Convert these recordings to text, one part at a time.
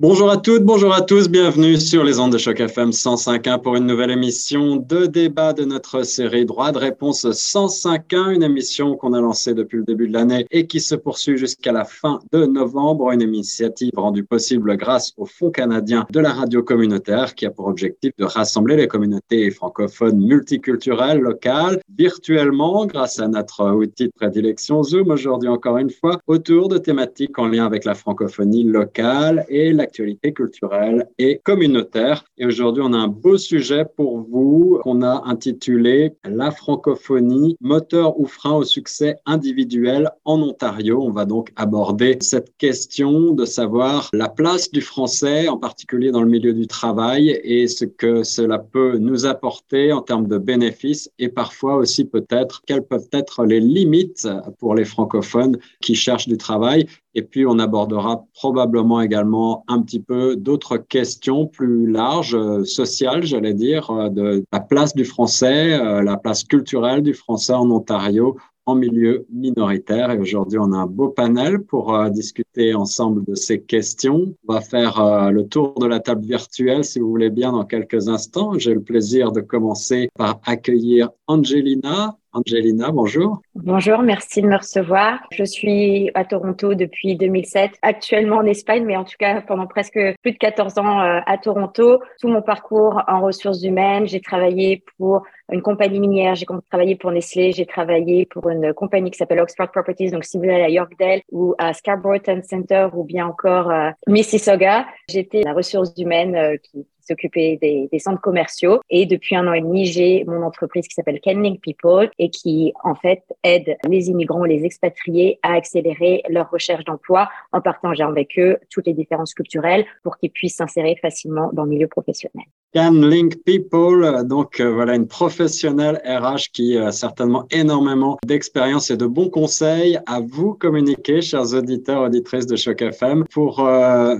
Bonjour à toutes, bonjour à tous, bienvenue sur les ondes de choc FM 105.1 pour une nouvelle émission de débat de notre série Droit de réponse 105.1, une émission qu'on a lancée depuis le début de l'année et qui se poursuit jusqu'à la fin de novembre, une initiative rendue possible grâce au Fonds canadien de la radio communautaire qui a pour objectif de rassembler les communautés francophones multiculturelles locales virtuellement grâce à notre outil de prédilection Zoom aujourd'hui encore une fois autour de thématiques en lien avec la francophonie locale et la actualité culturelle et communautaire. Et aujourd'hui, on a un beau sujet pour vous qu'on a intitulé La francophonie, moteur ou frein au succès individuel en Ontario. On va donc aborder cette question de savoir la place du français, en particulier dans le milieu du travail, et ce que cela peut nous apporter en termes de bénéfices et parfois aussi peut-être quelles peuvent être les limites pour les francophones qui cherchent du travail. Et puis, on abordera probablement également un petit peu d'autres questions plus larges, euh, sociales, j'allais dire, euh, de la place du français, euh, la place culturelle du français en Ontario en milieu minoritaire. Et aujourd'hui, on a un beau panel pour discuter ensemble de ces questions. On va faire le tour de la table virtuelle, si vous voulez bien, dans quelques instants. J'ai le plaisir de commencer par accueillir Angelina. Angelina, bonjour. Bonjour, merci de me recevoir. Je suis à Toronto depuis 2007, actuellement en Espagne, mais en tout cas pendant presque plus de 14 ans euh, à Toronto. Tout mon parcours en ressources humaines, j'ai travaillé pour une compagnie minière, j'ai travaillé pour Nestlé, j'ai travaillé pour une compagnie qui s'appelle Oxford Properties, donc similaire à Yorkdale ou à Scarborough Town Center ou bien encore euh, Mississauga. J'étais la ressource humaine euh, qui s'occuper des, des, centres commerciaux. Et depuis un an et demi, j'ai mon entreprise qui s'appelle Kenlink People et qui, en fait, aide les immigrants, les expatriés à accélérer leur recherche d'emploi en partageant avec eux toutes les différences culturelles pour qu'ils puissent s'insérer facilement dans le milieu professionnel. Kenlink People, donc euh, voilà une professionnelle RH qui a certainement énormément d'expérience et de bons conseils à vous communiquer, chers auditeurs, auditrices de Choc FM. Pour euh,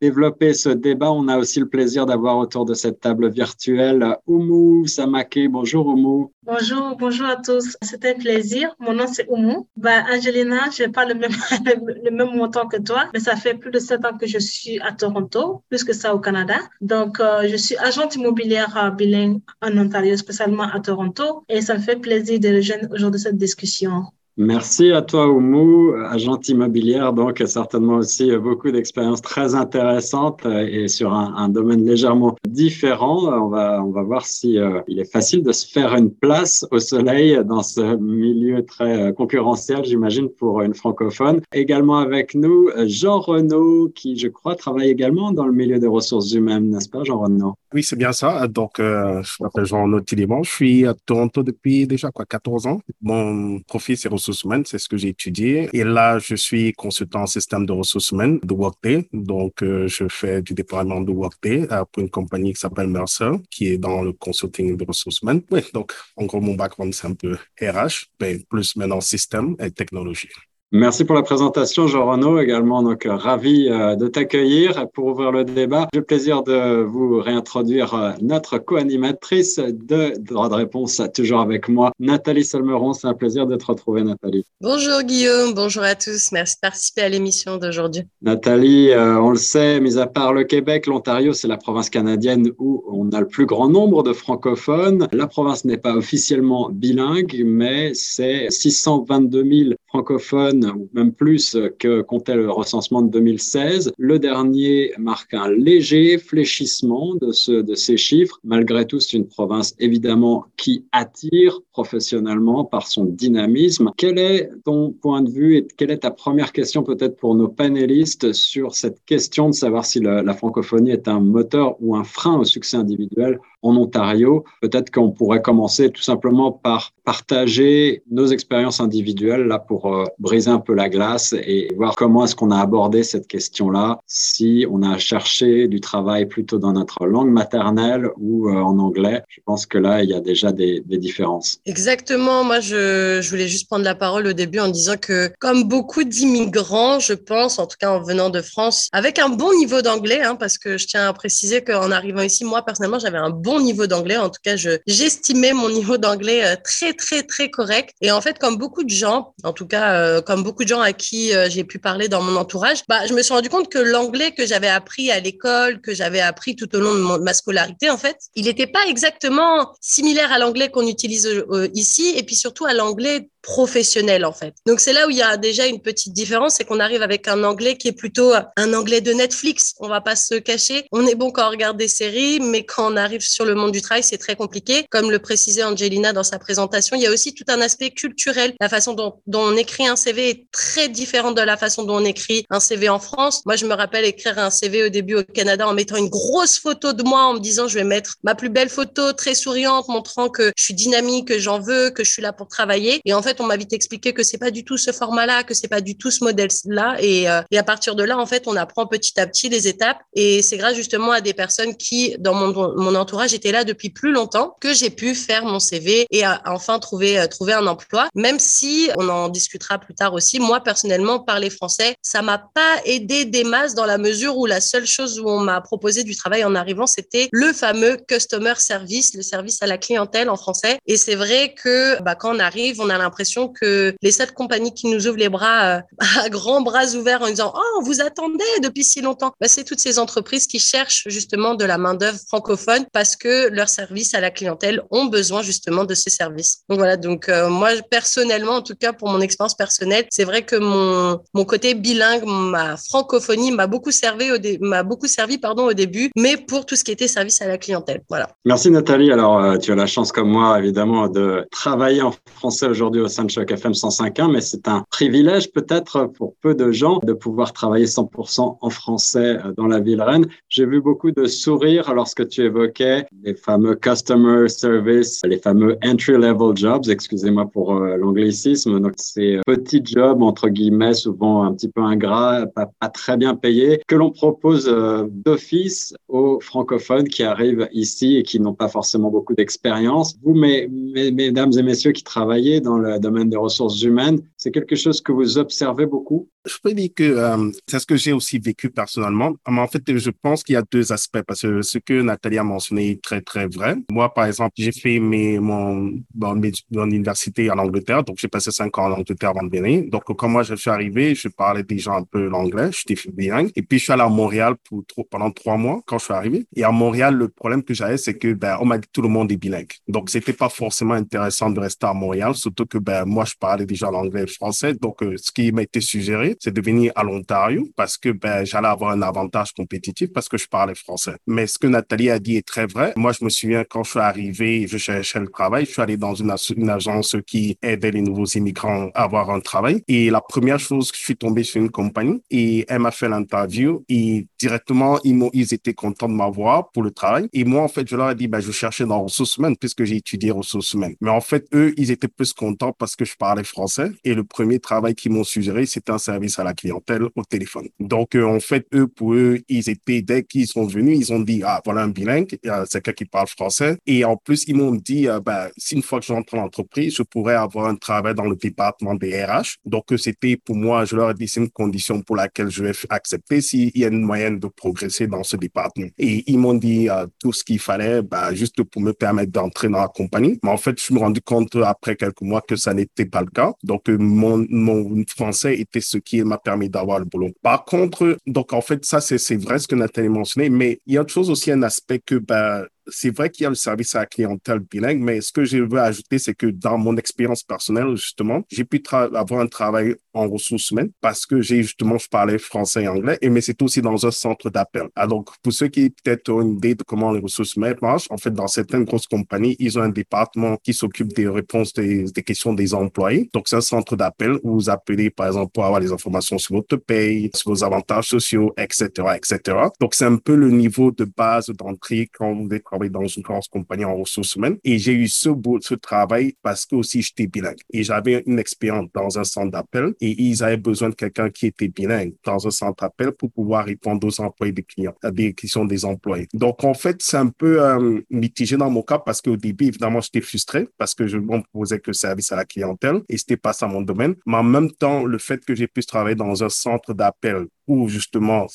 développer ce débat, on a aussi le plaisir d'avoir autour de cette table virtuelle Oumu Samake. Bonjour Oumu. Bonjour, bonjour à tous. C'est un plaisir. Mon nom c'est Oumu. Bah, Angelina, je n'ai pas le même, le même montant que toi, mais ça fait plus de sept ans que je suis à Toronto, plus que ça au Canada. Donc, euh, je suis agente immobilière bilingue en Ontario, spécialement à Toronto, et ça me fait plaisir de rejoindre aujourd'hui cette discussion. Merci à toi, Oumou, agente immobilière, donc certainement aussi beaucoup d'expériences très intéressantes et sur un, domaine légèrement différent. On va, on va voir si euh, il est facile de se faire une place au soleil dans ce milieu très concurrentiel, j'imagine, pour une francophone. Également avec nous, Jean Renaud, qui, je crois, travaille également dans le milieu des ressources humaines, n'est-ce pas, Jean Renaud? Oui, c'est bien ça. Donc, euh, je m'appelle Jean Renaud Tillimont. Je suis à Toronto depuis déjà quoi, 14 ans. Mon profil, c'est ressources humaines, c'est ce que j'ai étudié. Et là, je suis consultant en système de ressources humaines de Workday. Donc, euh, je fais du déploiement de Workday euh, pour une compagnie qui s'appelle Mercer, qui est dans le consulting de ressources humaines. Oui, donc, en gros, mon background, c'est un peu RH, mais plus maintenant système et technologie. Merci pour la présentation, Jean Renaud. Également, donc, ravi euh, de t'accueillir pour ouvrir le débat. J'ai le plaisir de vous réintroduire euh, notre co-animatrice de droit de réponse, toujours avec moi, Nathalie Salmeron. C'est un plaisir de te retrouver, Nathalie. Bonjour, Guillaume. Bonjour à tous. Merci de participer à l'émission d'aujourd'hui. Nathalie, euh, on le sait, mis à part le Québec, l'Ontario, c'est la province canadienne où on a le plus grand nombre de francophones. La province n'est pas officiellement bilingue, mais c'est 622 000 francophones ou même plus que comptait le recensement de 2016. Le dernier marque un léger fléchissement de, ce, ces chiffres. Malgré tout, c'est une province évidemment qui attire professionnellement par son dynamisme. Quel est ton point de vue et quelle est ta première question peut-être pour nos panélistes sur cette question de savoir si la francophonie est un moteur ou un frein au succès individuel en Ontario. Peut-être qu'on pourrait commencer tout simplement par partager nos expériences individuelles là pour euh, briser un peu la glace et voir comment est-ce qu'on a abordé cette question-là, si on a cherché du travail plutôt dans notre langue maternelle ou euh, en anglais. Je pense que là, il y a déjà des, différences. Exactement. Moi, je, je voulais juste prendre la parole au début en disant que, comme beaucoup d'immigrants, je pense, en tout cas en venant de France, avec un bon niveau d'anglais, hein, parce que je tiens à préciser qu'en arrivant ici, moi, personnellement, j'avais un bon niveau d'anglais. En tout cas, j'estimais mon niveau d'anglais euh, très, très, très correct. Et en fait, comme beaucoup de gens, en tout cas, euh, comme beaucoup de gens à qui euh, j'ai pu parler dans mon entourage, bah, je me suis rendu compte que l'anglais que j'avais appris à l'école, que j'avais appris tout au long de, ma scolarité, en fait, il n'était pas exactement similaire à l'anglais qu'on utilise ici, et puis surtout à l'anglais professionnel en fait. Donc c'est là où il y a déjà une petite différence, c'est qu'on arrive avec un anglais qui est plutôt un anglais de Netflix. On va pas se cacher. On est bon quand on regarde des séries, mais quand on arrive sur le monde du travail, c'est très compliqué. Comme le précisait Angelina dans sa présentation, il y a aussi tout un aspect culturel. La façon dont, dont on écrit un CV est très différente de la façon dont on écrit un CV en France. Moi, je me rappelle écrire un CV au début au Canada en mettant une grosse photo de moi, en me disant je vais mettre ma plus belle photo, très souriante, montrant que je suis dynamique, que j'en veux, que je suis là pour travailler. Et en fait, on m'a vite expliqué que c'est pas du tout ce format-là, que c'est pas du tout ce modèle-là. Et, euh, et, à partir de là, en fait, on apprend petit à petit les étapes. Et c'est grâce justement à des personnes qui, dans mon, mon entourage, étaient là depuis plus longtemps que j'ai pu faire mon CV et enfin trouver, euh, trouver un emploi. Même si, on en discutera plus tard aussi, moi, personnellement, parler français, ça m'a pas aidé des masses dans la mesure où la seule chose où on m'a proposé du travail en arrivant, c'était le fameux customer service, le service à la clientèle en français. Et c'est vrai que bah, quand on arrive, on a l'impression que les sept compagnies qui nous ouvrent les bras euh, à grands bras ouverts en disant Oh, vous attendez depuis si longtemps. Bah, c'est toutes ces entreprises qui cherchent justement de la main-d'œuvre francophone parce que leurs services à la clientèle ont besoin justement de ces services. Donc voilà, donc euh, moi personnellement, en tout cas pour mon expérience personnelle, c'est vrai que mon, mon côté bilingue, ma francophonie m'a beaucoup servi au m'a beaucoup servi pardon au début, mais pour tout ce qui était service à la clientèle. Voilà. Merci Nathalie. Alors euh, tu as la chance comme moi évidemment de travailler en français aujourd'hui au sein de Choc FM 105.1, mais c'est un privilège peut-être pour peu de gens de pouvoir travailler 100% en français euh, dans la ville Rennes. J'ai vu beaucoup de sourires lorsque tu évoquais les fameux customer service, les fameux entry-level jobs, excusez-moi pour euh, l'anglicisme. Donc, ces euh, petits jobs, entre guillemets, souvent un petit peu ingrats, pas, très bien payés, que l'on propose d'office aux francophones qui arrivent ici et qui n'ont pas forcément beaucoup d'expérience. Vous, mes, mesdames et messieurs qui travaillez dans le domaine des ressources humaines, c'est quelque chose que vous observez beaucoup Je peux dire que euh, c'est ce que j'ai aussi vécu personnellement. Mais en fait, je pense qu'il y a deux aspects parce que ce que Nathalie a mentionné est très, très vrai. Moi, par exemple, j'ai fait mes, mon, mon, université en Angleterre, donc j'ai passé cinq ans en Angleterre avant de venir. Donc, quand moi je suis arrivé, je parlais déjà un peu l'anglais, j'étais bilingue. Et puis, je suis allé à Montréal pour, pendant trois mois quand je suis arrivé. Et à Montréal, le problème que j'avais, c'est que ben, on m'a dit tout le monde est bilingue. Donc, c'était pas forcément intéressant de rester à Montréal, surtout que ben, moi, je parlais déjà l'anglais et le français. Donc, euh, ce qui m'a été suggéré, c'est de venir à l'Ontario parce que ben, j'allais avoir un avantage compétitif parce que je parlais français. Mais ce que Nathalie a dit est très vrai. Moi, je me souviens quand je suis arrivé, je cherchais le travail, je suis allé dans une, agence qui aidait les nouveaux immigrants à avoir un travail. Et la première chose, je suis tombé sur une compagnie et elle m'a fait l'interview et directement, ils, ils étaient contents de m'avoir pour le travail. Et moi, en fait, je leur ai dit, ben, je cherchais dans ressources humaines puisque j'ai étudié ressources humaines. Mais en fait, eux, ils étaient plus contents parce que je parlais français. Et le premier travail qu'ils m'ont suggéré, c'était un service à la clientèle au téléphone. Donc, euh, en fait, eux, pour eux, ils étaient, dès qu'ils sont venus, ils ont dit, ah, voilà un bilingue, c'est quelqu'un qui parle français. Et en plus, ils m'ont dit, euh, ben, si une fois que j'entre dans l'entreprise, je pourrais avoir un travail dans le département des RH. Donc, euh, c'était pour moi, je leur ai dit, c'est une condition pour laquelle je vais accepter s'il y a une moyenne de progresser dans ce département. Et ils m'ont dit tout ce qu'il fallait, ben, juste pour me permettre d'entrer dans la compagnie. Mais en fait, je me suis rendu compte après quelques mois que ça n'était pas le cas. Donc, mon, mon français était ce qui m'a permis d'avoir le boulot. Par contre, donc en fait, ça, c'est vrai ce que Nathalie mentionné, mais il y a autre chose aussi, un aspect que ben, c'est vrai qu'il y a le service à la clientèle bilingue, mais ce que je veux ajouter, c'est que dans mon expérience personnelle, justement, j'ai pu avoir un travail en ressources humaines parce que j'ai justement, je parlais français et anglais, et mais c'est aussi dans un centre d'appel. Alors, pour ceux qui peut-être ont une idée de comment les ressources humaines marchent, en fait, dans certaines grosses compagnies, ils ont un département qui s'occupe des réponses des, des, questions des employés. Donc, c'est un centre d'appel où vous appelez, par exemple, pour avoir les informations sur votre paye, sur vos avantages sociaux, etc., etc. Donc, c'est un peu le niveau de base d'entrée quand vous êtes dans une grosse compagnie en ressources humaines. Et j'ai eu ce, beau, ce travail parce que aussi j'étais bilingue. Et j'avais une expérience dans un centre d'appel et ils avaient besoin de quelqu'un qui était bilingue dans un centre d'appel pour pouvoir répondre aux employés des clients, à des questions des employés. Donc, en fait, c'est un peu euh, mitigé dans mon cas parce qu'au début, évidemment, j'étais frustré parce que je me proposais que service à la clientèle et c'était pas ça mon domaine. Mais en même temps, le fait que j'ai pu travailler dans un centre d'appel où justement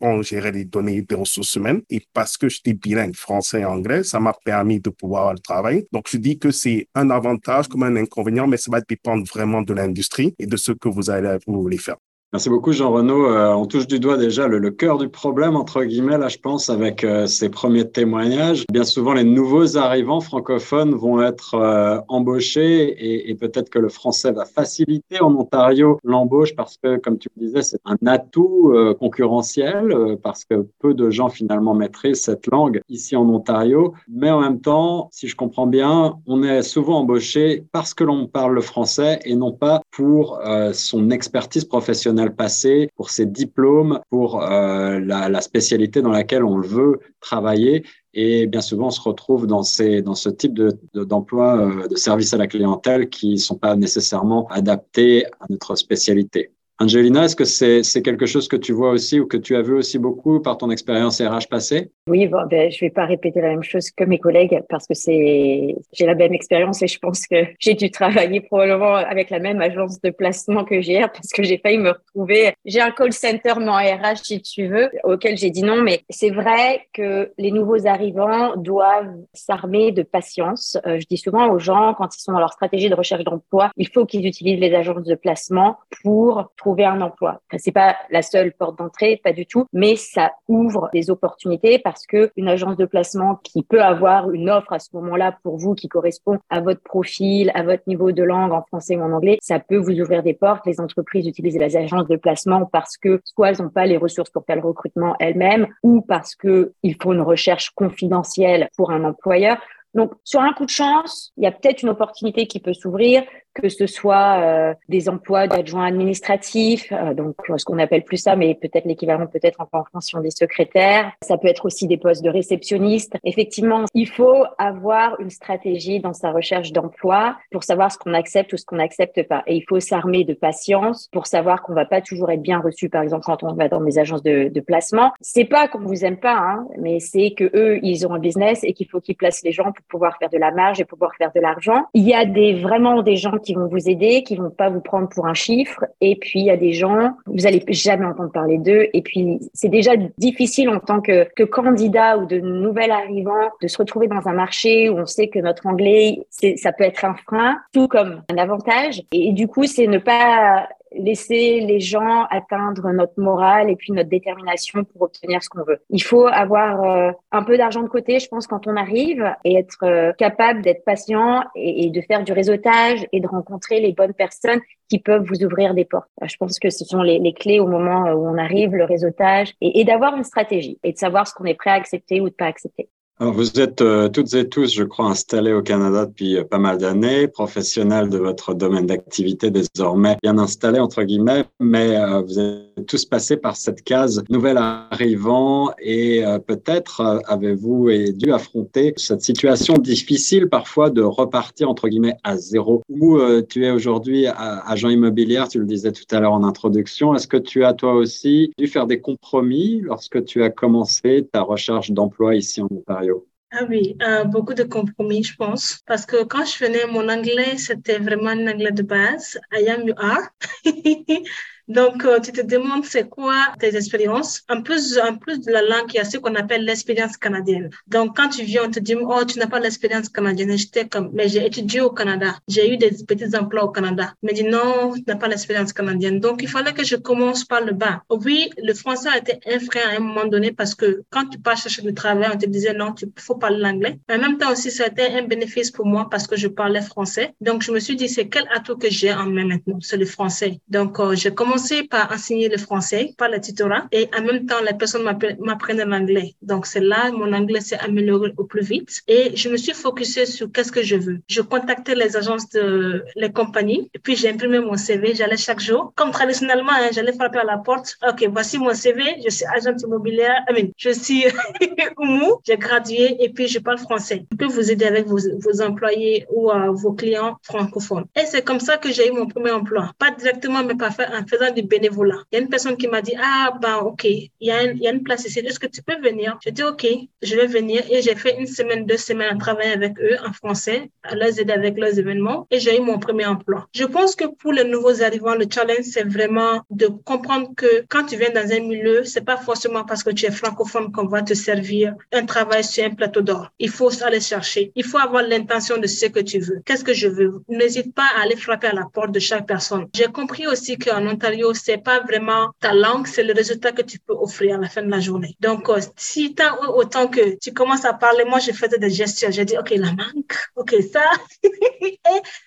on, gérait les données des ressources humaines et parce que j'étais bilingue français et anglais, ça m'a permis de pouvoir le travailler. Donc je dis que c'est un avantage comme un inconvénient, mais ça va dépendre vraiment de l'industrie et de ce que vous allez voulez faire. Merci beaucoup, Jean Renaud. Euh, on touche du doigt déjà le, le, cœur du problème, entre guillemets, là, je pense, avec euh, ces premiers témoignages. Bien souvent, les nouveaux arrivants francophones vont être euh, embauchés et, et peut-être que le français va faciliter en Ontario l'embauche parce que, comme tu le disais, c'est un atout euh, concurrentiel euh, parce que peu de gens finalement maîtrisent cette langue ici en Ontario. Mais en même temps, si je comprends bien, on est souvent embauché parce que l'on parle le français et non pas pour son expertise professionnelle le passé, pour ses diplômes, pour euh, la, la, spécialité dans laquelle on veut travailler. Et bien souvent, on se retrouve dans, ces, dans ce type d'emploi de, de, euh, de service à la clientèle qui ne sont pas nécessairement adaptés à notre spécialité. Angelina, est-ce que c'est quelque chose que tu vois aussi ou que tu as vu aussi beaucoup par ton expérience RH passée? Oui, ben, je vais pas répéter la même chose que mes collègues parce que j'ai la même expérience et je pense que j'ai dû travailler probablement avec la même agence de placement que j'ai parce que j'ai failli me retrouver. J'ai un call center mais en RH si tu veux auquel j'ai dit non, mais c'est vrai que les nouveaux arrivants doivent s'armer de patience. Euh, je dis souvent aux gens quand ils sont dans leur stratégie de recherche d'emploi, il faut qu'ils utilisent les agences de placement pour trouver un emploi. C'est pas la seule porte d'entrée, pas du tout, mais ça ouvre des opportunités parce que une agence de placement qui peut avoir une offre à ce moment-là pour vous qui correspond à votre profil, à votre niveau de langue en français ou en anglais, ça peut vous ouvrir des portes. Les entreprises utilisent les agences de placement parce que soit elles n'ont pas les ressources pour faire le recrutement elles-mêmes ou parce que il faut une recherche confidentielle pour un employeur. Donc, sur un coup de chance, il y a peut-être une opportunité qui peut s'ouvrir que ce soit euh, des emplois d'adjoints administratifs, euh, donc euh, ce qu'on appelle plus ça, mais peut-être l'équivalent peut-être en fonction des secrétaires. Ça peut être aussi des postes de réceptionnistes. Effectivement, il faut avoir une stratégie dans sa recherche d'emploi pour savoir ce qu'on accepte ou ce qu'on n'accepte pas. Et il faut s'armer de patience pour savoir qu'on va pas toujours être bien reçu, par exemple, quand on va dans des agences de, de placement. C'est pas qu'on vous aime pas, hein, mais c'est que eux, ils ont un business et qu'il faut qu'ils placent les gens pour pouvoir faire de la marge et pouvoir faire de l'argent. Il y a des vraiment des gens qui vont vous aider, qui vont pas vous prendre pour un chiffre. Et puis, il y a des gens, vous allez jamais entendre parler d'eux. Et puis, c'est déjà difficile en tant que, que candidat ou de nouvel arrivant de se retrouver dans un marché où on sait que notre anglais, ça peut être un frein, tout comme un avantage. Et du coup, c'est ne pas laisser les gens atteindre notre morale et puis notre détermination pour obtenir ce qu'on veut. Il faut avoir euh, un peu d'argent de côté, je pense, quand on arrive et être euh, capable d'être patient et, et, de faire du réseautage et de rencontrer les bonnes personnes qui peuvent vous ouvrir des portes. Je pense que ce sont les, les clés au moment où on arrive, le réseautage et, et d'avoir une stratégie et de savoir ce qu'on est prêt à accepter ou de pas accepter. Alors vous êtes euh, toutes et tous, je crois, installés au Canada depuis euh, pas mal d'années, professionnels de votre domaine d'activité désormais bien installés, entre guillemets, mais euh, vous êtes tous passés par cette case nouvel arrivant et peut-être avez-vous dû affronter cette situation difficile parfois de repartir, entre guillemets, à zéro. Où tu es aujourd'hui agent immobilier, tu le disais tout à l'heure en introduction, est-ce que tu as toi aussi dû faire des compromis lorsque tu as commencé ta recherche d'emploi ici en Ontario? Ah oui, euh, beaucoup de compromis, je pense. Parce que quand je venais, mon anglais, c'était vraiment un anglais de base. I am, you are. Donc, euh, tu te demandes c'est quoi tes expériences? En plus, en plus de la langue, il y a ce qu'on appelle l'expérience canadienne. Donc, quand tu viens, on te dit, oh, tu n'as pas l'expérience canadienne. J'étais comme, mais j'ai étudié au Canada. J'ai eu des petits emplois au Canada. Mais dit, non, tu n'as pas l'expérience canadienne. Donc, il fallait que je commence par le bas. Oui, le français a été un frein à un moment donné parce que quand tu pars chercher du travail, on te disait, non, tu faut parler l'anglais. En même temps aussi, été un bénéfice pour moi parce que je parlais français. Donc, je me suis dit, c'est quel atout que j'ai en main maintenant? C'est le français. Donc, euh, j'ai commencé commencé par enseigner le français, par le tutorat, et en même temps, les personnes m'apprenaient l'anglais. Donc, c'est là, mon anglais s'est amélioré au plus vite. Et je me suis focusée sur qu'est-ce que je veux. Je contactais les agences de les compagnies, et puis j'ai imprimé mon CV. J'allais chaque jour. Comme traditionnellement, hein, j'allais frapper à la porte. OK, voici mon CV. Je suis agent immobilière. I mean, je suis. J'ai gradué et puis je parle français. Je peux vous aider avec vos, vos employés ou euh, vos clients francophones. Et c'est comme ça que j'ai eu mon premier emploi. Pas directement, mais pas en faisant du bénévolat. Il y a une personne qui m'a dit, ah, ben, OK, il y, a une, il y a une place ici. Est-ce que tu peux venir? J'ai dit, OK, je vais venir. Et j'ai fait une semaine, deux semaines à travailler avec eux en français, à les aider avec leurs événements. Et j'ai eu mon premier emploi. Je pense que pour les nouveaux arrivants, le challenge, c'est vraiment de comprendre que quand tu viens dans un milieu, c'est pas forcément parce que tu es francophone qu'on va te servir un travail sur un plateau d'or. Il faut aller chercher. Il faut avoir l'intention de ce que tu veux. Qu'est-ce que je veux? N'hésite pas à aller frapper à la porte de chaque personne. J'ai compris aussi qu'en Ontario, c'est pas vraiment ta langue, c'est le résultat que tu peux offrir à la fin de la journée. Donc, euh, si tu autant que tu commences à parler, moi, je faisais des gestures. J'ai dit, OK, la manque, OK, ça. Et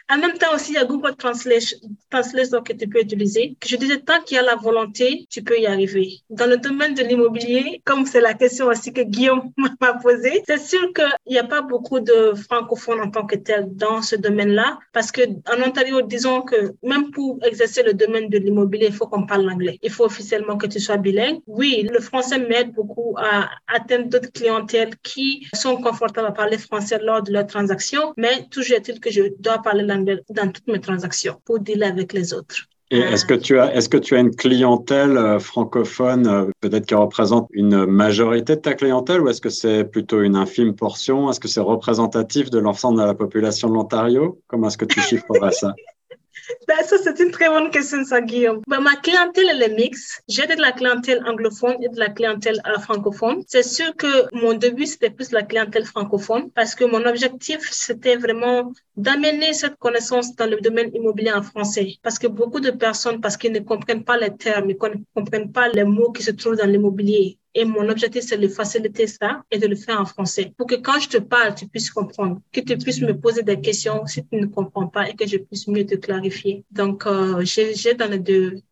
en même temps aussi, il y a Google Translation, Translation que tu peux utiliser. Je disais, tant qu'il y a la volonté, tu peux y arriver. Dans le domaine de l'immobilier, comme c'est la question aussi que Guillaume m'a posée, c'est sûr qu'il n'y a pas beaucoup de francophones en tant que tel dans ce domaine-là, parce que en Ontario, disons que même pour exercer le domaine de l'immobilier, il faut qu'on parle l'anglais. Il faut officiellement que tu sois bilingue. Oui, le français m'aide beaucoup à atteindre d'autres clientèles qui sont confortables à parler français lors de leurs transactions, mais toujours est-il que je dois parler l'anglais dans toutes mes transactions pour dealer avec les autres. Et est-ce que tu as, est-ce que tu as une clientèle euh, francophone, euh, peut-être qui représente une majorité de ta clientèle, ou est-ce que c'est plutôt une infime portion? Est-ce que c'est représentatif de l'ensemble de la population de l'Ontario? Comment est-ce que tu chiffrerais ça? ça, c'est une très bonne question, ça, Guillaume. Ben, ma clientèle, elle est mixte. J'ai de la clientèle anglophone et de la clientèle euh, francophone. C'est sûr que mon début, c'était plus la clientèle francophone parce que mon objectif, c'était vraiment d'amener cette connaissance dans le domaine immobilier en français. Parce que beaucoup de personnes, parce qu'ils ne comprennent pas les termes, ils ne comprennent pas les mots qui se trouvent dans l'immobilier. Et mon objectif, c'est de faciliter ça et de le faire en français pour que quand je te parle, tu puisses comprendre, que tu puisses me poser des questions si tu ne comprends pas et que je puisse mieux te clarifier. Donc, euh, j'ai dans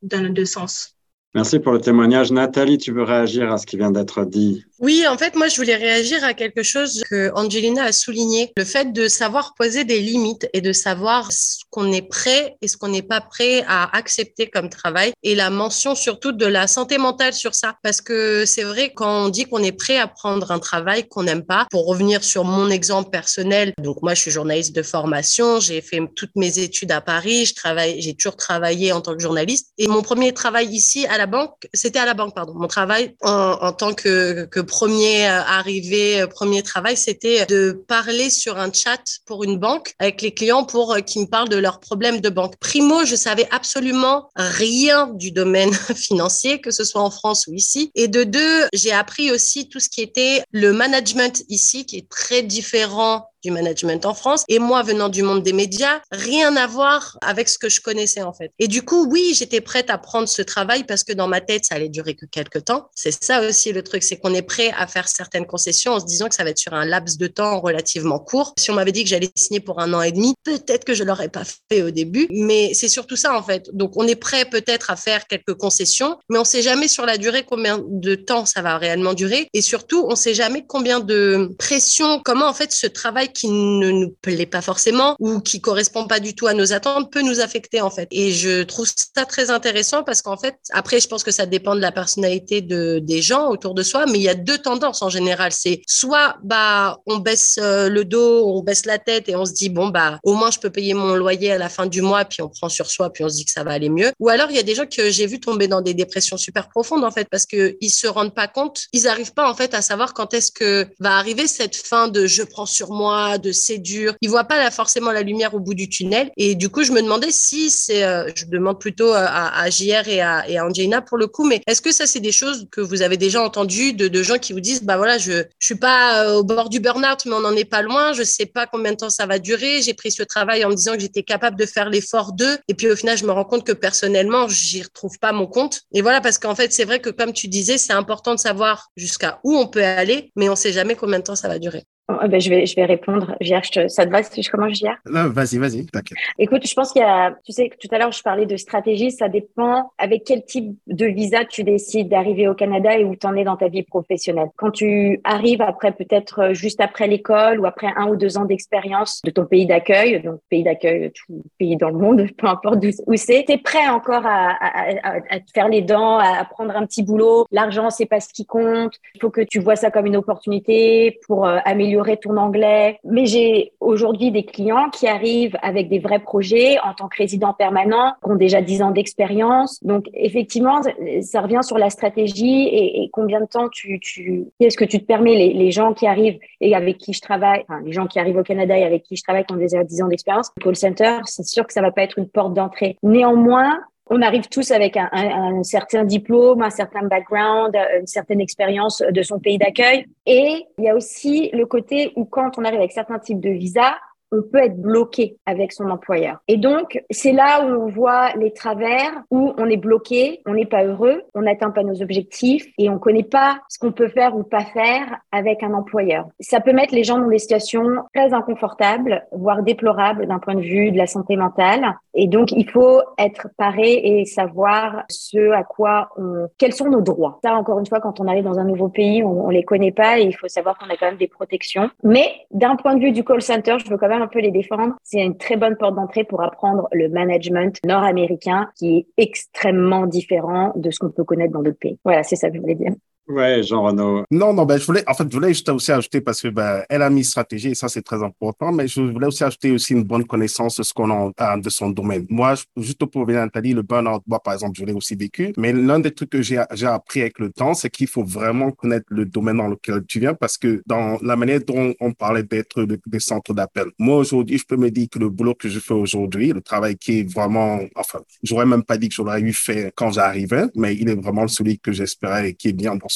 dans les deux sens. Merci pour le témoignage. Nathalie, tu veux réagir à ce qui vient d'être dit? Oui, en fait, moi, je voulais réagir à quelque chose que Angelina a souligné. Le fait de savoir poser des limites et de savoir ce qu'on est prêt et ce qu'on n'est pas prêt à accepter comme travail. Et la mention surtout de la santé mentale sur ça. Parce que c'est vrai, quand on dit qu'on est prêt à prendre un travail qu'on n'aime pas, pour revenir sur mon exemple personnel, donc moi, je suis journaliste de formation, j'ai fait toutes mes études à Paris, je travaille, j'ai toujours travaillé en tant que journaliste. Et mon premier travail ici, à la banque, c'était à la banque, pardon. Mon travail en, tant que, que, premier euh, arrivé, euh, premier travail, c'était de parler sur un chat pour une banque avec les clients pour euh, qu'ils me parlent de leurs problèmes de banque. Primo, je savais absolument rien du domaine financier, que ce soit en France ou ici. Et de deux, j'ai appris aussi tout ce qui était le management ici, qui est très différent du management en France. Et moi, venant du monde des médias, rien à voir avec ce que je connaissais en fait. Et du coup, oui, j'étais prête à prendre ce travail parce que dans ma tête, ça allait durer que quelques temps. C'est ça aussi le truc, c'est qu'on est prêt à faire certaines concessions en se disant que ça va être sur un laps de temps relativement court. Si on m'avait dit que j'allais signer pour un an et demi, peut-être que je l'aurais pas fait au début, mais c'est surtout ça en fait. Donc on est prêt peut-être à faire quelques concessions, mais on sait jamais sur la durée combien de temps ça va réellement durer et surtout on sait jamais combien de pression, comment en fait ce travail qui ne nous plaît pas forcément ou qui correspond pas du tout à nos attentes peut nous affecter en fait. Et je trouve ça très intéressant parce qu'en fait, après, je pense que ça dépend de la personnalité de, des gens autour de soi, mais il y a deux tendances en général. C'est soit bah on baisse euh, le dos, on baisse la tête et on se dit bon bah au moins je peux payer mon loyer à la fin du mois, puis on prend sur soi, puis on se dit que ça va aller mieux. Ou alors il y a des gens que j'ai vu tomber dans des dépressions super profondes en fait parce que ils se rendent pas compte, ils arrivent pas en fait à savoir quand est-ce que va arriver cette fin de je prends sur moi de c'est dur. Ils voient pas forcément la lumière au bout du tunnel. Et du coup, je me demandais si c'est, euh, je demande plutôt à, à JR et à, Angelina pour le coup, mais est-ce que ça, c'est des choses que vous avez déjà entendues de, de gens qui vous disent, bah voilà, je, je suis pas euh, au bord du burn-out, mais on n'en est pas loin. Je sais pas combien de temps ça va durer. J'ai pris ce travail en me disant que j'étais capable de faire l'effort d'eux. Et puis au final, je me rends compte que personnellement, j'y retrouve pas mon compte. Et voilà, parce qu'en fait, c'est vrai que comme tu disais, c'est important de savoir jusqu'à où on peut aller, mais on sait jamais combien de temps ça va durer. Oh, ben, je, vais, je vais répondre. ça te va si je commence, Gérard Vas-y, vas-y, t'inquiète. Écoute, je pense qu'il y a, tu sais, tout à l'heure, je parlais de stratégie. Ça dépend avec quel type de visa tu décides d'arriver au Canada et où tu en es dans ta vie professionnelle. Quand tu arrives après, peut-être euh, juste après l'école ou après un ou deux ans d'expérience de ton pays d'accueil, donc pays d'accueil, tout pays dans le monde, peu importe où c'est, tu es prêt encore à, à, à, te faire les dents, à prendre un petit boulot. L'argent, c'est pas ce qui compte. Il faut que tu vois ça comme une opportunité pour euh, améliorer améliorer ton anglais. Mais j'ai aujourd'hui des clients qui arrivent avec des vrais projets en tant que résident permanent, qui ont déjà 10 ans d'expérience. Donc, effectivement, ça revient sur la stratégie et, combien de temps tu, tu qu'est-ce que tu te permets les, gens qui arrivent et avec qui je travaille, les gens qui arrivent au Canada et avec qui je travaille qui ont déjà 10 ans d'expérience, call center, c'est sûr que ça va pas être une porte d'entrée. Néanmoins, on arrive tous avec un, un, certain diplôme, un certain background, une certaine expérience de son pays d'accueil. Et il y a aussi le côté où quand on arrive avec certains types de visas, on peut être bloqué avec son employeur. Et donc, c'est là où on voit les travers, où on est bloqué, on n'est pas heureux, on n'atteint pas nos objectifs et on ne connaît pas ce qu'on peut faire ou pas faire avec un employeur. Ça peut mettre les gens dans des situations très inconfortables, voire déplorables d'un point de vue de la santé mentale. Et donc, il faut être paré et savoir ce à quoi on, quels sont nos droits. Ça, encore une fois, quand on arrive dans un nouveau pays, on, on les connaît pas et il faut savoir qu'on a quand même des protections. Mais d'un point de vue du call center, je veux quand même un peu les défendre. C'est une très bonne porte d'entrée pour apprendre le management nord-américain qui est extrêmement différent de ce qu'on peut connaître dans d'autres pays. Voilà, c'est ça que je voulais dire. Ouais, Jean-Renaud. Non, non, ben, je voulais, en fait, je voulais juste aussi ajouter parce que, ben, elle a mis stratégie et ça, c'est très important, mais je voulais aussi ajouter aussi une bonne connaissance de ce qu'on a, de son domaine. Moi, juste pour venir à Nathalie, le burn-out, moi, par exemple, je l'ai aussi vécu, mais l'un des trucs que j'ai, j'ai appris avec le temps, c'est qu'il faut vraiment connaître le domaine dans lequel tu viens parce que dans la manière dont on parlait d'être des centres d'appel, moi, aujourd'hui, je peux me dire que le boulot que je fais aujourd'hui, le travail qui est vraiment, enfin, j'aurais même pas dit que j'aurais eu fait quand j'arrivais, mais il est vraiment celui que j'espérais et qui est bien dans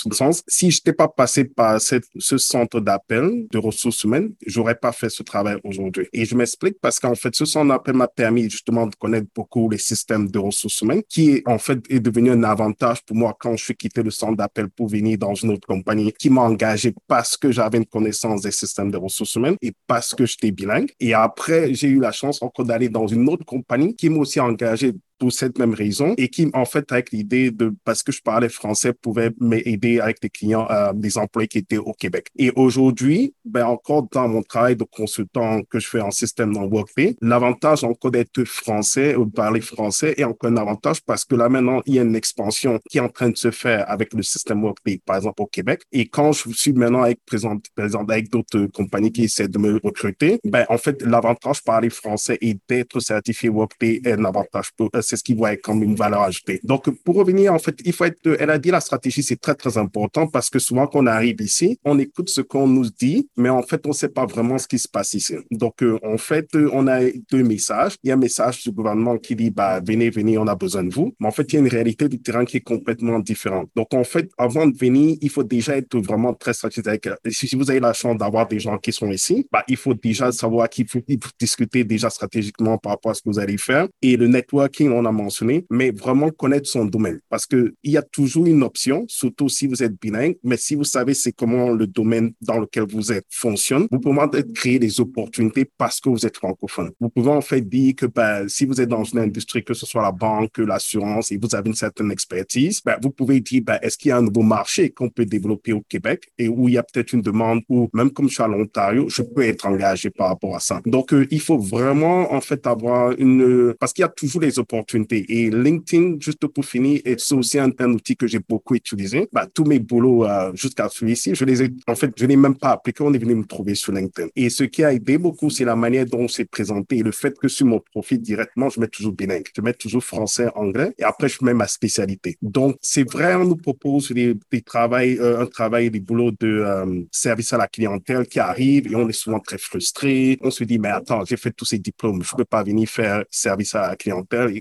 Si je n'étais pas passé par ce centre d'appel de ressources humaines, j'aurais pas fait ce travail aujourd'hui. Et je m'explique parce qu'en fait, ce centre d'appel m'a permis justement de connaître beaucoup les systèmes de ressources humaines, qui en fait est devenu un avantage pour moi quand je suis quitté le centre d'appel pour venir dans une autre compagnie qui m'a engagé parce que j'avais une connaissance des systèmes de ressources humaines et parce que j'étais bilingue. Et après, j'ai eu la chance encore d'aller dans une autre compagnie qui m'a aussi engagé pour cette même raison et qui, en fait, avec l'idée de, parce que je parlais français, pouvait m'aider avec des clients, euh, des employés qui étaient au Québec. Et aujourd'hui, ben, encore dans mon travail de consultant que je fais en système dans Workday, l'avantage encore d'être français ou parler français est encore un avantage parce que là, maintenant, il y a une expansion qui est en train de se faire avec le système Workday, par exemple, au Québec. Et quand je suis maintenant avec, présent, présent avec d'autres compagnies qui essaient de me recruter, ben, en fait, l'avantage de parler français et d'être certifié Workday est un avantage pour, c'est ce qu'ils voient comme une valeur ajoutée. Donc, pour revenir, en fait, il faut être, elle a dit la stratégie, c'est très, très important parce que souvent quand on arrive ici, on écoute ce qu'on nous dit, mais en fait, on ne sait pas vraiment ce qui se passe ici. Donc, euh, en fait, on a deux messages. Il y a un message du gouvernement qui dit, bah, venez, venez, on a besoin de vous. Mais en fait, il y a une réalité du terrain qui est complètement différente. Donc, en fait, avant de venir, il faut déjà être vraiment très stratégique. Si vous avez la chance d'avoir des gens qui sont ici, bah, il faut déjà savoir qu'il faut, il faut discuter déjà stratégiquement par rapport à ce que vous allez faire. Et le networking, on a mentionné, mais vraiment connaître son domaine. Parce qu'il y a toujours une option, surtout si vous êtes bilingue, mais si vous savez c'est comment le domaine dans lequel vous êtes fonctionne, vous pouvez créer des opportunités parce que vous êtes francophone. Vous pouvez en fait dire que ben, si vous êtes dans une industrie, que ce soit la banque, l'assurance, et vous avez une certaine expertise, ben, vous pouvez dire, ben, est-ce qu'il y a un nouveau marché qu'on peut développer au Québec et où il y a peut-être une demande où, même comme je suis à l'Ontario, je peux être engagé par rapport à ça. Donc, euh, il faut vraiment, en fait, avoir une, parce qu'il y a toujours les opportunités et LinkedIn, juste pour finir, c'est aussi un, outil que j'ai beaucoup utilisé. Bah, tous mes boulots euh, jusqu'à celui-ci, je les ai, en fait, je n'ai même pas appliqué. On est venu me trouver sur LinkedIn. Et ce qui a aidé beaucoup, c'est la manière dont c'est présenté et le fait que sur mon profil directement, je mets toujours bilingue. Je mets toujours français, anglais et après, je mets ma spécialité. Donc, c'est vrai, on nous propose des, des travail, euh, un travail, des boulots de euh, service à la clientèle qui arrivent et on est souvent très frustré. On se dit, mais attends, j'ai fait tous ces diplômes, je peux pas venir faire service à la clientèle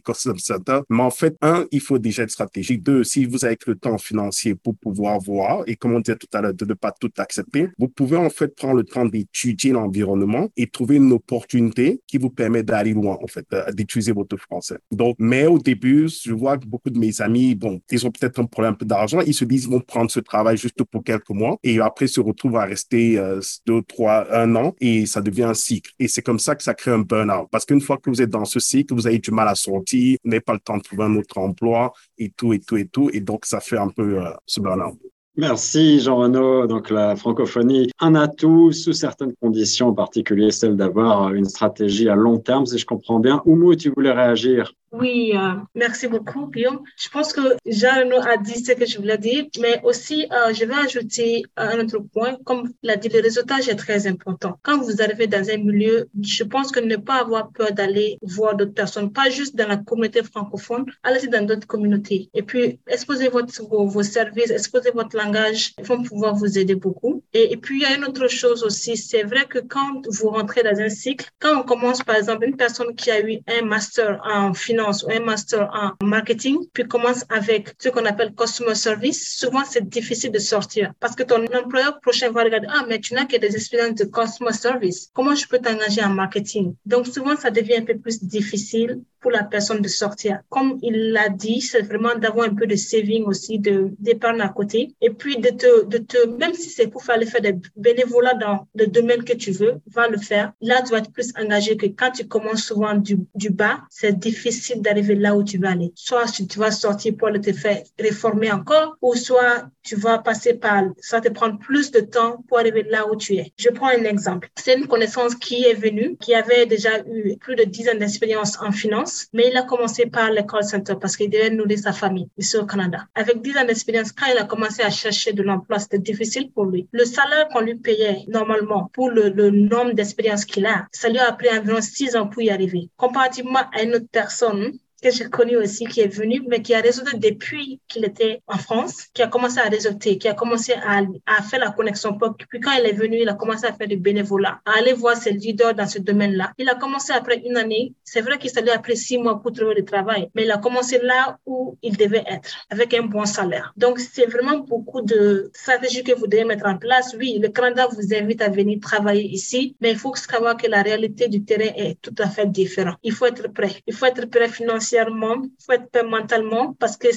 Mais en fait, un, il faut déjà être stratégique. Deux, si vous avez le temps financier pour pouvoir voir, et comme on disait tout à l'heure, de ne pas tout accepter, vous pouvez en fait prendre le temps d'étudier l'environnement et trouver une opportunité qui vous permet d'aller loin, en fait, euh, d'utiliser votre français. Donc, mais au début, je vois que beaucoup de mes amis, bon, ils ont peut-être un problème d'argent, ils se disent, ils vont prendre ce travail juste pour quelques mois et après se retrouvent à rester euh, deux, trois, un an et ça devient un cycle. Et c'est comme ça que ça crée un burn-out. Parce qu'une fois que vous êtes dans ce cycle, vous avez du mal à sortir, n'avez pas le temps de trouver un autre emploi et tout, et tout, et tout. Et donc, ça fait un peu euh, ce burn-out. Merci Jean-Renaud. Donc la francophonie, un atout sous certaines conditions, en particulier celle d'avoir une stratégie à long terme, si je comprends bien. Oumou, tu voulais réagir? Oui, euh, merci beaucoup, Guillaume. Je pense que Jean a dit ce que je voulais dire, mais aussi, euh, je vais ajouter un autre point. Comme l'a dit, le réseautage est très important. Quand vous arrivez dans un milieu, je pense que ne pas avoir peur d'aller voir d'autres personnes, pas juste dans la communauté francophone, allez dans d'autres communautés. Et puis, exposez votre, vos, services, exposez votre langage, ils vont pouvoir vous aider beaucoup. Et, puis, il y a une autre chose aussi, c'est vrai que quand vous rentrez dans un cycle, quand on commence, par exemple, une personne qui a eu un master en finance, ou un master en marketing, puis commence avec ce qu'on appelle customer service, souvent c'est difficile de sortir parce que ton employeur prochain va regarder, ah, mais tu n'as que des expériences de customer service. Comment je peux t'engager en marketing? Donc souvent, ça devient un peu plus difficile la personne de sortir. Comme il l'a dit, c'est vraiment d'avoir un peu de saving aussi, de d'épargne à côté. Et puis de te, de te, même si c'est pour le faire des bénévolats dans le domaine que tu veux, va le faire. Là, tu vas être plus engagé que quand tu commences souvent du, bas, c'est difficile d'arriver là où tu vas aller. Soit tu vas sortir pour te faire réformer encore, ou soit tu vas passer par, ça te prendre plus de temps pour arriver là où tu es. Je prends un exemple. C'est une connaissance qui est venue, qui avait déjà eu plus de 10 ans d'expérience en finance, mais il a commencé par l'école center parce qu'il devait nourrir sa famille ici au Canada. Avec 10 ans d'expérience, quand il a commencé à chercher de l'emploi, c'était difficile pour lui. Le salaire qu'on lui payait normalement pour le, le nombre d'expérience qu'il a, ça lui a pris environ 6 ans pour y arriver. Comparativement à une autre personne que j'ai connu aussi, qui est venu, mais qui a réseauté depuis qu'il était en France, qui a commencé à réseauter, qui a commencé à, faire la connexion. Puis quand il est venu, il a commencé à faire du bénévolat, à aller voir ses leaders dans ce domaine-là. Il a commencé après une année. C'est vrai qu'il s'allait après six mois pour trouver du travail, mais il a commencé là où il devait être, avec un bon salaire. Donc, c'est vraiment beaucoup de stratégies que vous devez mettre en place. Oui, le Canada vous invite à venir travailler ici, mais il faut savoir que la réalité du terrain est tout à fait différente. Il faut être prêt. Il faut être prêt financièrement financièrement, il faut être prêt mentalement parce que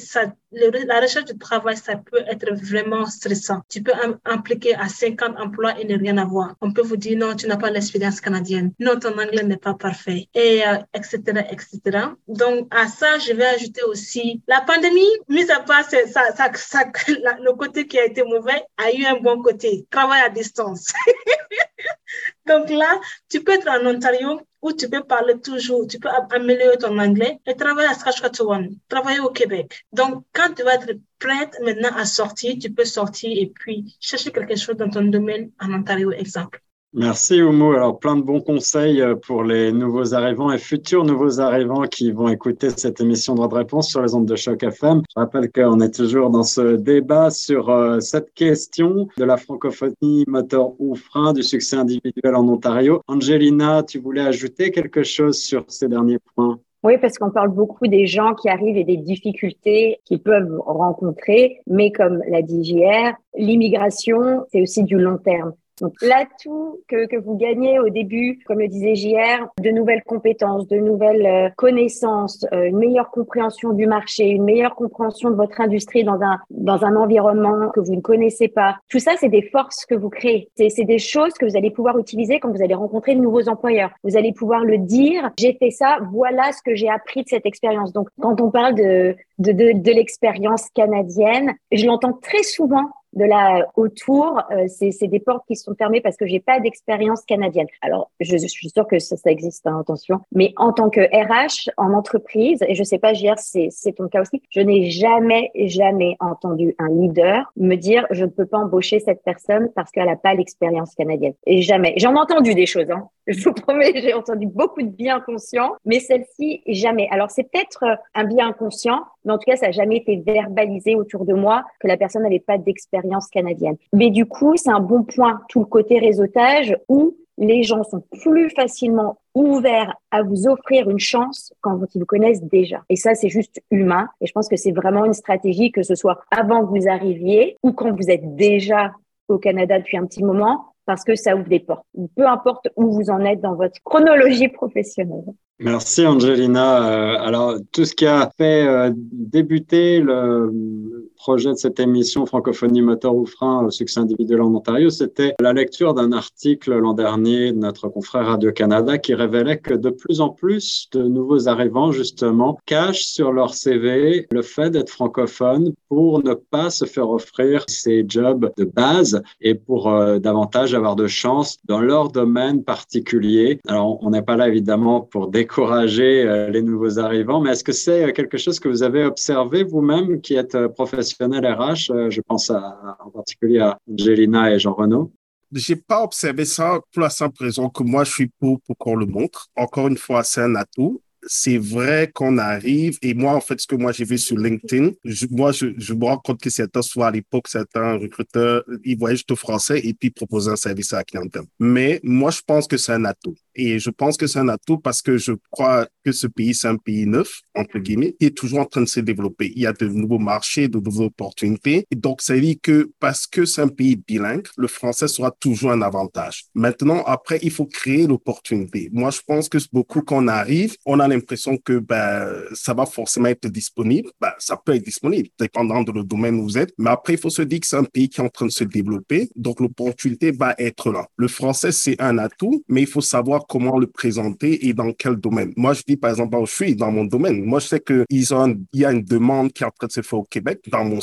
la recherche de travail, ça peut être vraiment stressant. Tu peux impliquer à 50 emplois et ne rien avoir. On peut vous dire non, tu n'as pas l'expérience canadienne. Non, ton anglais n'est pas parfait. Et etc., euh, etc. Donc, à ça, je vais ajouter aussi la pandémie, mis à part ça, ça, le côté qui a été mauvais, a eu un bon côté. Travail à distance. Donc là, tu peux être en Ontario où tu peux parler toujours, tu peux améliorer ton anglais et travailler à Saskatchewan, travailler au Québec. Donc, quand tu vas être prête maintenant à sortir, tu peux sortir et puis chercher quelque chose dans ton domaine en Ontario, exemple. Merci Oumo. Alors plein de bons conseils euh, pour les nouveaux arrivants et futurs nouveaux arrivants qui vont écouter cette émission de réponse sur les ondes de choc FM. Je rappelle qu'on est toujours dans ce débat sur euh, cette question de la francophonie moteur ou frein du succès individuel en Ontario. Angelina, tu voulais ajouter quelque chose sur ces derniers points? Oui, parce qu'on parle beaucoup des gens qui arrivent et des difficultés qu'ils peuvent rencontrer, mais comme l'a dit JR, l'immigration, c'est aussi du long terme. Donc l'atout que, que vous gagnez au début, comme le disait JR, de nouvelles compétences, de nouvelles euh, connaissances, euh, une meilleure compréhension du marché, une meilleure compréhension de votre industrie dans un, dans un environnement que vous ne connaissez pas. Tout ça, c'est des forces que vous créez. C'est des choses que vous allez pouvoir utiliser quand vous allez rencontrer de nouveaux employeurs. Vous allez pouvoir le dire, j'ai fait ça, voilà ce que j'ai appris de cette expérience. Donc quand on parle de, de, de l'expérience canadienne, je l'entends très souvent de là autour, euh, c'est des portes qui sont fermées parce que j'ai pas d'expérience canadienne. Alors, je, je, suis sûre que ça, ça existe, hein, attention. Mais en tant que RH en entreprise, et je sais pas, JR, c'est ton cas aussi, je n'ai jamais, jamais entendu un leader me dire je ne peux pas embaucher cette personne parce qu'elle n'a pas l'expérience canadienne. Et jamais. J'en ai entendu des choses, hein. Je vous promets, j'ai entendu beaucoup de bien inconscients, mais celle-ci, jamais. Alors, c'est peut-être un bien inconscient, mais en tout cas, ça n'a jamais été verbalisé autour de moi que la personne n'avait pas d'expérience canadienne. Mais du coup, c'est un bon point, tout le côté réseautage où les gens sont plus facilement ouverts à vous offrir une chance quand ils vous connaissent déjà. Et ça, c'est juste humain. Et je pense que c'est vraiment une stratégie, que ce soit avant que vous arriviez ou quand vous êtes déjà au Canada depuis un petit moment, parce que ça ouvre des portes. Peu importe où vous en êtes dans votre chronologie professionnelle. Merci Angelina. Euh, alors tout ce qui a fait euh, débuter le projet de cette émission Francophonie moteur ou frein au succès individuel en Ontario, c'était la lecture d'un article l'an dernier de notre confrère Radio-Canada qui révélait que de plus en plus de nouveaux arrivants, justement, cachent sur leur CV le fait d'être francophone pour ne pas se faire offrir ces jobs de base et pour euh, davantage avoir de chance dans leur domaine particulier. Alors, on n'est pas là évidemment pour décourager euh, les nouveaux arrivants, mais est-ce que c'est quelque chose que vous avez observé vous-même qui êtes euh, professionnel RH. Euh, je pense en particulier à Angelina et Jean-Renaud. J'ai pas observé ça pour la simple raison que moi, je suis pour, pour qu'on le montre. Encore une fois, c'est un atout c'est vrai qu'on arrive, et moi, en fait, ce que moi j'ai vu sur LinkedIn, moi, je, je, me rends compte que certains, soit à l'époque, certains recruteurs, ils voyaient juste au français et puis proposaient un service à la clientèle. Mais moi, je pense que c'est un atout. Et je pense que c'est un atout parce que je crois que ce pays, c'est un pays neuf, entre guillemets, qui est toujours en train de se développer. Il y a de nouveaux marchés, de nouvelles opportunités. Donc, ça veut que parce que c'est un pays bilingue, le français sera toujours un avantage. Maintenant, après, il faut créer l'opportunité. Moi, je pense que beaucoup qu'on arrive, on a l'impression que ben, ça va forcément être disponible. Ben, ça peut être disponible, dépendant de le domaine où vous êtes. Mais après, il faut se dire que c'est un pays qui est en train de se développer. Donc, l'opportunité va être là. Le français, c'est un atout, mais il faut savoir comment le présenter et dans quel domaine. Moi, je dis, par exemple, je suis dans mon domaine. Moi, je sais qu'il ont, il y a une demande qui est en train de se faire au Québec, dans mon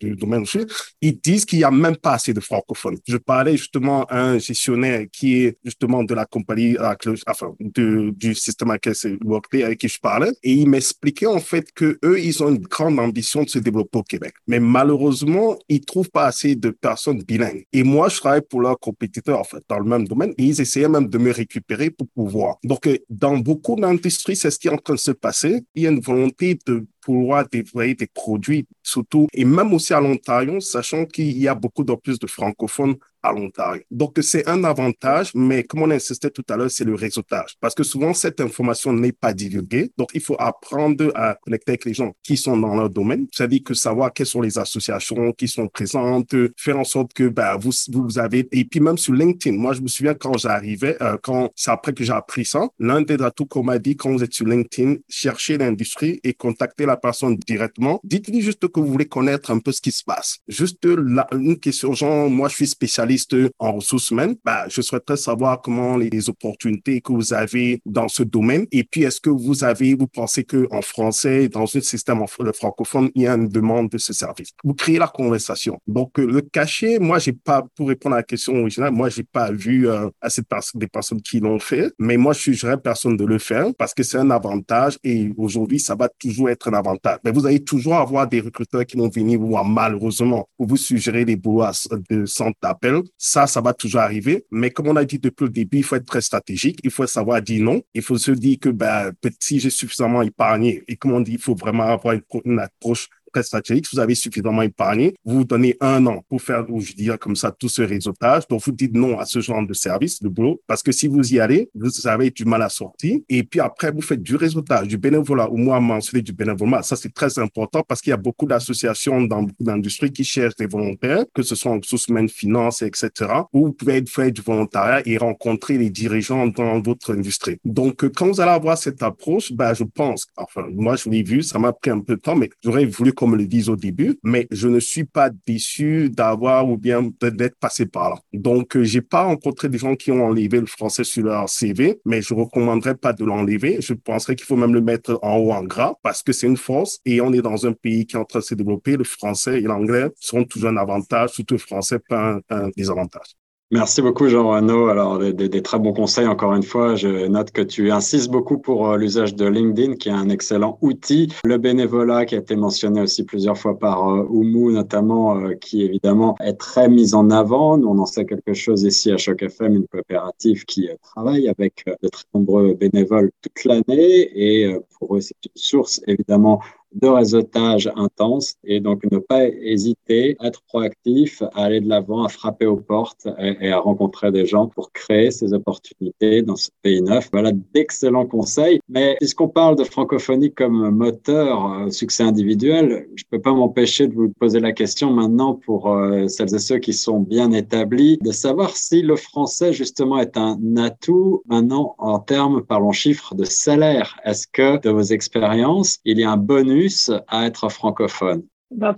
domaine où je suis. Ils disent qu'il n'y a même pas assez de francophones. Je parlais justement à un gestionnaire qui est justement de la compagnie, enfin, de, du système avec qui je parlais, et il m'expliquait en fait que eux, ils ont une grande ambition de se développer au Québec. Mais malheureusement, ils trouvent pas assez de personnes bilingues. Et moi, je travaille pour leurs compétiteurs, en fait, dans le même domaine, et ils essayaient même de me récupérer pour pouvoir. Donc, euh, dans beaucoup d'industries, c'est ce qui est en train de se passer. Il y a une volonté de pouvoir déployer des produits, surtout, et même aussi à l'Ontario, sachant qu'il y a beaucoup de plus de francophones Donc, c'est un avantage, mais comme on insistait tout à l'heure, c'est le réseautage. Parce que souvent, cette information n'est pas divulguée. Donc, il faut apprendre à connecter avec les gens qui sont dans leur domaine. C'est-à-dire que savoir quelles sont les associations qui sont présentes, faire en sorte que ben, vous, vous avez... Et puis même sur LinkedIn, moi, je me souviens quand j'arrivais, euh, quand c'est après que j'ai appris ça, l'un des atouts qu'on m'a dit quand vous êtes sur LinkedIn, cherchez l'industrie et contactez la personne directement. Dites-lui juste que vous voulez connaître un peu ce qui se passe. Juste la, une question, genre, moi, je suis spécialiste en ressources humaines, bah, je souhaiterais savoir comment les opportunités que vous avez dans ce domaine. Et puis, est-ce que vous avez, vous pensez que en français, dans un système francophone, il y a une demande de ce service? Vous créez la conversation. Donc, euh, le cachet, moi, j'ai pas, pour répondre à la question originale, moi, j'ai pas vu euh, assez de des personnes qui l'ont fait, mais moi, je suggérerais personne de le faire parce que c'est un avantage et aujourd'hui, ça va toujours être un avantage. Mais vous allez toujours avoir des recruteurs qui vont venir vous voir malheureusement pour vous suggérer des boulots de centre d'appel ça, ça va toujours arriver. Mais comme on a dit depuis le début, il faut être très stratégique. Il faut savoir dire non. Il faut se dire que ben, si j'ai suffisamment épargné et comme on dit, il faut vraiment avoir une, une approche stratégique, vous avez suffisamment épargné, vous vous donnez un an pour faire, je dirais comme ça, tout ce réseautage. Donc, vous dites non à ce genre de service, de boulot, parce que si vous y allez, vous avez du mal à sortir. Et puis après, vous faites du réseautage, du bénévolat, ou moi, mentionner du bénévolat. Ça, c'est très important parce qu'il y a beaucoup d'associations dans beaucoup d'industries qui cherchent des volontaires, que ce soit en ressources humaines, finances, etc., où vous pouvez faire du volontariat et rencontrer les dirigeants dans votre industrie. Donc, euh, quand vous allez avoir cette approche, ben, je pense, enfin, moi, je l'ai vu, ça m'a pris un peu de temps, mais j'aurais voulu qu'on me le dise au début, mais je ne suis pas déçu d'avoir ou bien d'être passé par là. Donc, euh, j'ai pas rencontré des gens qui ont enlevé le français sur leur CV, mais je recommanderais pas de l'enlever. Je penserais qu'il faut même le mettre en haut en gras parce que c'est une force et on est dans un pays qui est en train de se développer. Le français et l'anglais seront toujours un avantage, surtout le français pas un désavantage. Merci beaucoup, Jean Renaud. Alors, des, très bons conseils. Encore une fois, je note que tu insistes beaucoup pour euh, l'usage de LinkedIn, qui est un excellent outil. Le bénévolat, qui a été mentionné aussi plusieurs fois par euh, Oumu, notamment, euh, qui évidemment est très mis en avant. Nous, on en sait quelque chose ici à Choc FM, une coopérative qui travaille avec de très nombreux bénévoles toute l'année. Et pour eux, c'est une source évidemment de réseautage intense et donc ne pas hésiter à être proactif, à aller de l'avant, à frapper aux portes et, à rencontrer des gens pour créer ces opportunités dans ce pays neuf. Voilà d'excellents conseils. Mais puisqu'on parle de francophonie comme moteur euh, succès individuel, je peux pas m'empêcher de vous poser la question maintenant pour euh, celles et ceux qui sont bien établis de savoir si le français justement est un atout maintenant en termes, parlons chiffres, de salaire. Est-ce que de vos expériences, il y a un bonus à être francophone.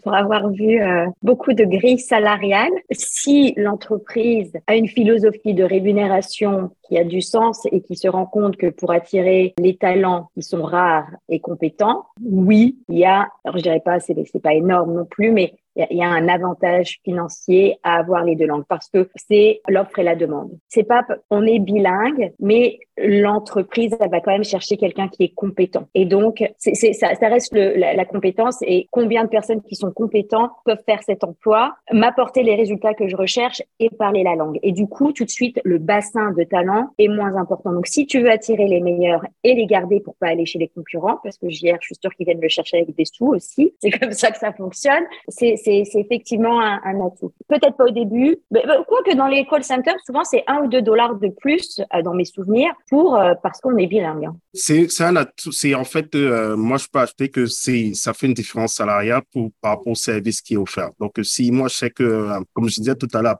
Pour avoir vu euh, beaucoup de grilles salariales, si l'entreprise a une philosophie de rémunération qui a du sens et qui se rend compte que pour attirer les talents qui sont rares et compétents, oui, il y a, alors je dirais pas, c'est, c'est pas énorme non plus, mais il y a un avantage financier à avoir les deux langues parce que c'est l'offre et la demande. C'est pas, on est bilingue, mais l'entreprise va quand même chercher quelqu'un qui est compétent. Et donc, ça, reste la, la, compétence et combien de personnes qui sont compétents peuvent faire cet emploi, m'apporter les résultats que je recherche et parler la langue. Et du coup, tout de suite, le bassin de talent est moins important. Donc, si tu veux attirer les meilleurs et les garder pour pas aller chez les concurrents, parce que JR, je suis sûre qu'ils viennent le chercher avec des sous aussi. C'est comme ça que ça fonctionne. C'est, c'est effectivement un, atout. Peut-être pas au début, mais quoi que dans les call centers, souvent c'est un ou deux dollars de plus euh, dans mes souvenirs pour euh, parce qu'on est bilingue. Hein. C'est un atout. C'est en fait, euh, moi je peux acheter que c'est ça fait une différence salariale par rapport au service qui est offert. Donc si moi je sais que, comme je disais tout à l'heure,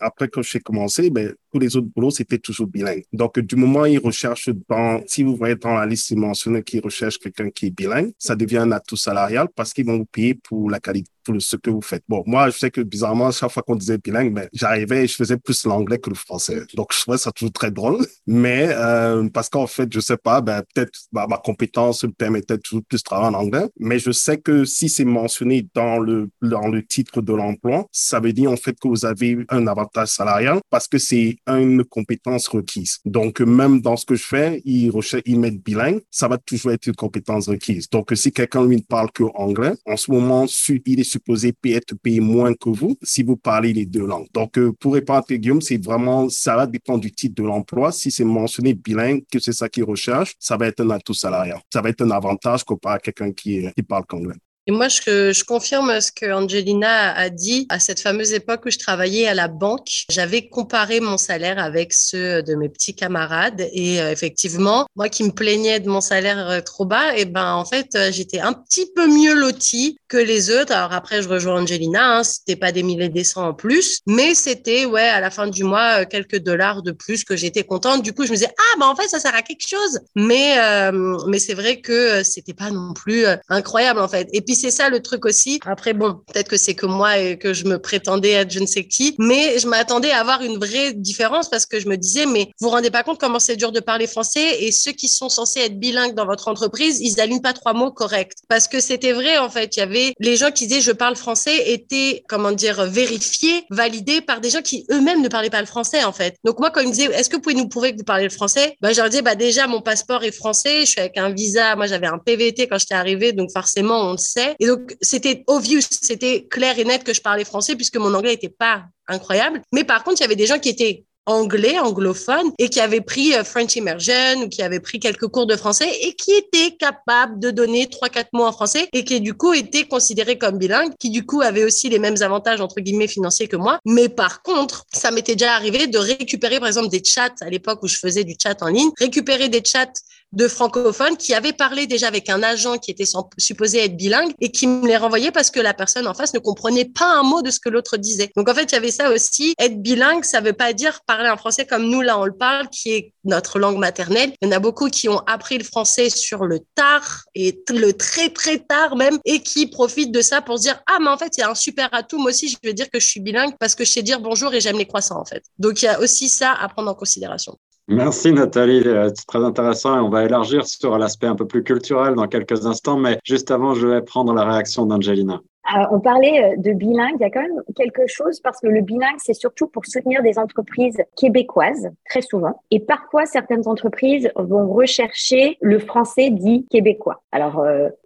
après que j'ai commencé, ben tous les autres boulots c'était toujours bilingue. Donc du moment où ils recherchent dans, si vous voyez dans la liste mentionné qu'ils recherchent quelqu'un qui est bilingue, ça devient un atout salarial parce qu'ils vont vous payer pour la qualité pour ce que vous faites. Bon, moi, je sais que bizarrement, chaque fois qu'on disait bilingue, mais j'arrivais et je faisais plus l'anglais que le français. Donc, je trouvais ça toujours très drôle. Mais euh, parce qu'en fait, je sais pas, ben, peut-être bah, ma compétence me permettait toujours plus de travailler en anglais. Mais je sais que si c'est mentionné dans le, dans le titre de l'emploi, ça veut dire en fait que vous avez un avantage salarial parce que c'est une compétence requise. Donc, même dans ce que je fais, ils, ils mettent bilingue, ça va toujours être une compétence requise. Donc, si quelqu'un lui ne parle que anglais, en ce moment, il est supposé être payé moins que vous si vous parlez les deux langues. Donc, euh, pour répondre à Guillaume, c'est vraiment, ça va dépendre du titre de l'emploi. Si c'est mentionné bilingue, que c'est ça qu'il recherche, ça va être un atout salarial. Ça va être un avantage comparé à quelqu'un qui, qui parle qu'anglais. Et moi, je, je, confirme ce que Angelina a dit. À cette fameuse époque où je travaillais à la banque, j'avais comparé mon salaire avec ceux de mes petits camarades. Et euh, effectivement, moi qui me plaignais de mon salaire euh, trop bas, et eh ben en fait, euh, j'étais un petit peu mieux lotie que les autres. Alors après, je rejoins Angelina. Hein, c'était pas des milliers des cents en plus, mais c'était ouais à la fin du mois quelques dollars de plus que j'étais contente. Du coup, je me disais ah ben en fait ça sert à quelque chose. Mais mais c'est vrai que c'était pas non plus incroyable en fait. Et puis c'est ça le truc aussi. Après, bon, peut-être que c'est que moi et que je me prétendais être je ne sais qui, mais je m'attendais à avoir une vraie différence parce que je me disais, mais vous vous rendez pas compte comment c'est dur de parler français et ceux qui sont censés être bilingues dans votre entreprise, ils alignent pas trois mots corrects. Parce que c'était vrai, en fait. Il y avait les gens qui disaient je parle français étaient, comment dire, vérifiés, validés par des gens qui eux-mêmes ne parlaient pas le français, en fait. Donc moi, quand ils me disaient, est-ce que vous pouvez nous prouver que vous parlez le français? Ben, je leur disais, bah, déjà, mon passeport est français, je suis avec un visa. Moi, j'avais un PVT quand j'étais arrivée, donc forcément, on le sait. Et donc, c'était obvious, c'était clair et net que je parlais français puisque mon anglais n'était pas incroyable. Mais par contre, il y avait des gens qui étaient anglais, anglophones, et qui avaient pris euh, French Immersion ou qui avaient pris quelques cours de français et qui étaient capables de donner trois, quatre mots en français et qui du coup étaient considérés comme bilingues, qui du coup avaient aussi les mêmes avantages entre guillemets financiers que moi. Mais par contre, ça m'était déjà arrivé de récupérer par exemple des chats à l'époque où je faisais du chat en ligne, récupérer des chats de francophones qui avaient parlé déjà avec un agent qui était supposé être bilingue et qui me les renvoyait parce que la personne en face ne comprenait pas un mot de ce que l'autre disait. Donc en fait, il y avait ça aussi. Être bilingue, ça veut pas dire parler un français comme nous là on le parle, qui est notre langue maternelle. Il y en a beaucoup qui ont appris le français sur le tard et le très très tard même et qui profitent de ça pour se dire ah mais en fait il y a un super atout. Moi aussi je veux dire que je suis bilingue parce que je sais dire bonjour et j'aime les croissants en fait. Donc il y a aussi ça à prendre en considération. Merci Nathalie, euh, c'est très intéressant et on va élargir sur l'aspect un peu plus culturel dans quelques instants, mais juste avant, je vais prendre la réaction d'Angelina. Euh, on parlait euh, de bilingue, il y a quand même quelque chose parce que le bilingue, c'est surtout pour soutenir des entreprises québécoises, très souvent. Et parfois, certaines entreprises vont rechercher le français dit québécois. Alors,